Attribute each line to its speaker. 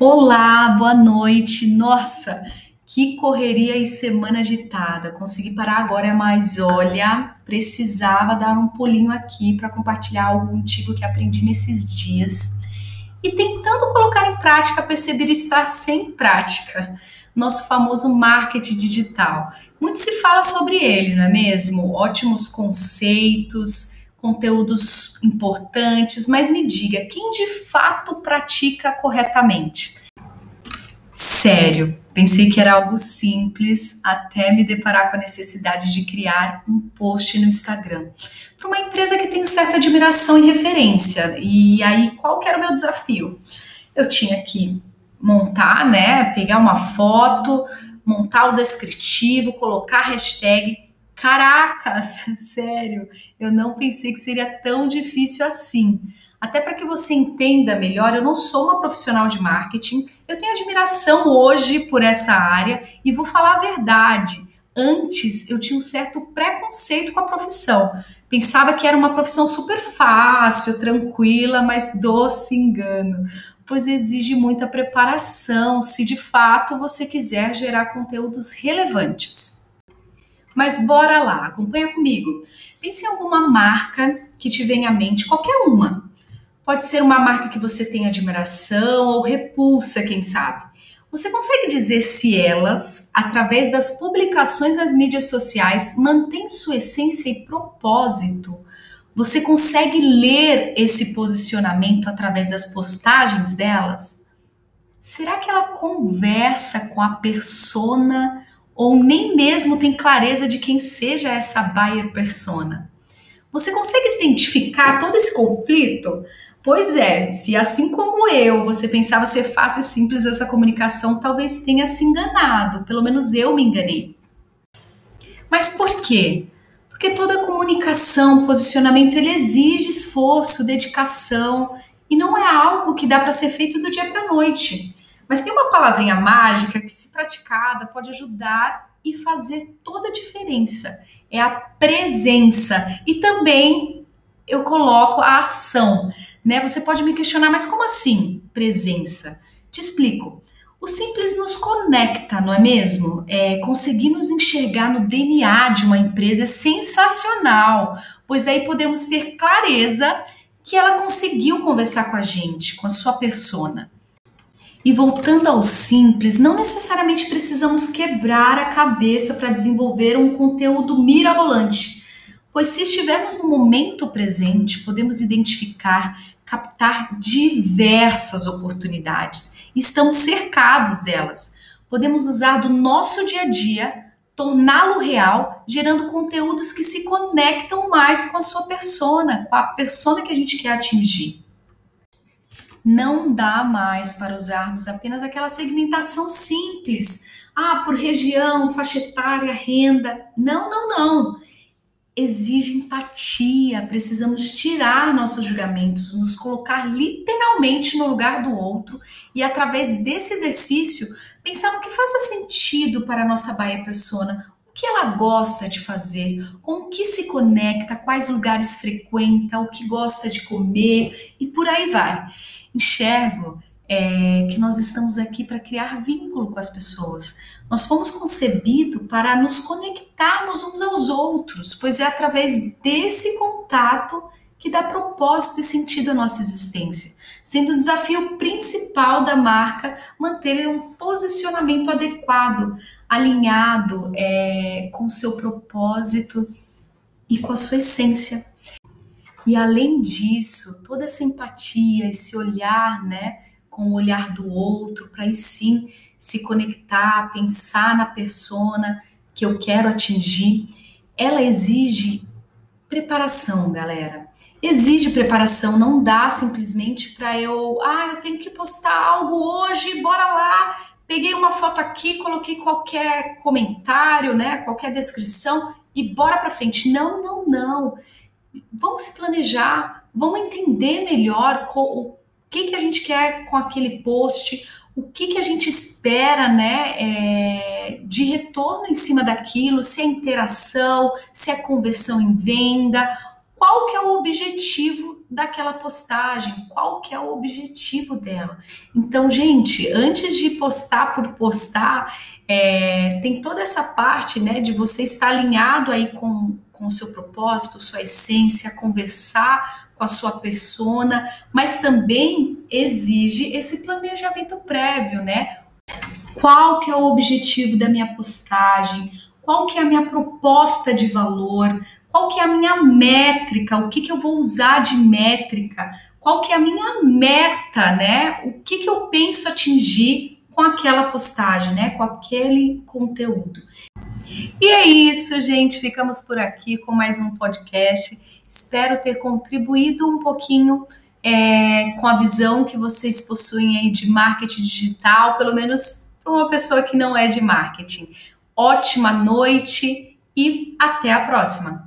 Speaker 1: Olá, boa noite. Nossa, que correria e semana agitada. Consegui parar agora, mas olha, precisava dar um pulinho aqui para compartilhar algo contigo que aprendi nesses dias. E tentando colocar em prática, perceber estar sem prática. Nosso famoso marketing digital. Muito se fala sobre ele, não é mesmo? Ótimos conceitos, conteúdos importantes, mas me diga, quem de fato pratica corretamente? Sério, pensei que era algo simples até me deparar com a necessidade de criar um post no Instagram para uma empresa que tenho certa admiração e referência. E aí, qual que era o meu desafio? Eu tinha que montar, né, pegar uma foto, montar o descritivo, colocar hashtag Caracas, sério, eu não pensei que seria tão difícil assim. Até para que você entenda melhor, eu não sou uma profissional de marketing, eu tenho admiração hoje por essa área e vou falar a verdade. Antes eu tinha um certo preconceito com a profissão. Pensava que era uma profissão super fácil, tranquila, mas doce engano, pois exige muita preparação se de fato você quiser gerar conteúdos relevantes. Mas bora lá, acompanha comigo. Pense em alguma marca que te venha à mente, qualquer uma. Pode ser uma marca que você tem admiração ou repulsa, quem sabe. Você consegue dizer se elas, através das publicações nas mídias sociais, mantêm sua essência e propósito? Você consegue ler esse posicionamento através das postagens delas? Será que ela conversa com a persona ou nem mesmo tem clareza de quem seja essa buyer persona. Você consegue identificar todo esse conflito? Pois é, se assim como eu, você pensava ser fácil e simples essa comunicação, talvez tenha se enganado, pelo menos eu me enganei. Mas por quê? Porque toda comunicação, posicionamento, ele exige esforço, dedicação e não é algo que dá para ser feito do dia para a noite. Mas tem uma palavrinha mágica que, se praticada, pode ajudar e fazer toda a diferença. É a presença. E também eu coloco a ação. Né? Você pode me questionar, mas como assim presença? Te explico. O simples nos conecta, não é mesmo? É, conseguir nos enxergar no DNA de uma empresa é sensacional, pois daí podemos ter clareza que ela conseguiu conversar com a gente, com a sua persona. E voltando ao simples, não necessariamente precisamos quebrar a cabeça para desenvolver um conteúdo mirabolante, pois se estivermos no momento presente, podemos identificar, captar diversas oportunidades. Estamos cercados delas. Podemos usar do nosso dia a dia, torná-lo real, gerando conteúdos que se conectam mais com a sua persona, com a persona que a gente quer atingir não dá mais para usarmos apenas aquela segmentação simples. Ah, por região, faixa etária, renda. Não, não, não. Exige empatia, precisamos tirar nossos julgamentos, nos colocar literalmente no lugar do outro e, através desse exercício, pensar no que faça sentido para a nossa Baia Persona, o que ela gosta de fazer, com o que se conecta, quais lugares frequenta, o que gosta de comer e por aí vai enxergo é, que nós estamos aqui para criar vínculo com as pessoas. Nós fomos concebidos para nos conectarmos uns aos outros, pois é através desse contato que dá propósito e sentido à nossa existência, sendo o desafio principal da marca manter um posicionamento adequado, alinhado é, com o seu propósito e com a sua essência. E além disso, toda essa empatia, esse olhar, né, com o olhar do outro, para aí sim se conectar, pensar na persona que eu quero atingir, ela exige preparação, galera. Exige preparação, não dá simplesmente para eu, ah, eu tenho que postar algo hoje, bora lá. Peguei uma foto aqui, coloquei qualquer comentário, né, qualquer descrição e bora para frente. Não, não, não vamos se planejar, vamos entender melhor o que, que a gente quer com aquele post, o que, que a gente espera né, é, de retorno em cima daquilo, se é interação, se é conversão em venda, qual que é o objetivo daquela postagem, qual que é o objetivo dela. Então, gente, antes de postar por postar, é, tem toda essa parte, né, de você estar alinhado aí com, com o seu propósito, sua essência, conversar com a sua persona, mas também exige esse planejamento prévio, né? Qual que é o objetivo da minha postagem? Qual que é a minha proposta de valor? Qual que é a minha métrica? O que, que eu vou usar de métrica? Qual que é a minha meta, né? O que, que eu penso atingir com aquela postagem, né? Com aquele conteúdo. E é isso, gente. Ficamos por aqui com mais um podcast. Espero ter contribuído um pouquinho é, com a visão que vocês possuem aí de marketing digital, pelo menos para uma pessoa que não é de marketing. Ótima noite e até a próxima!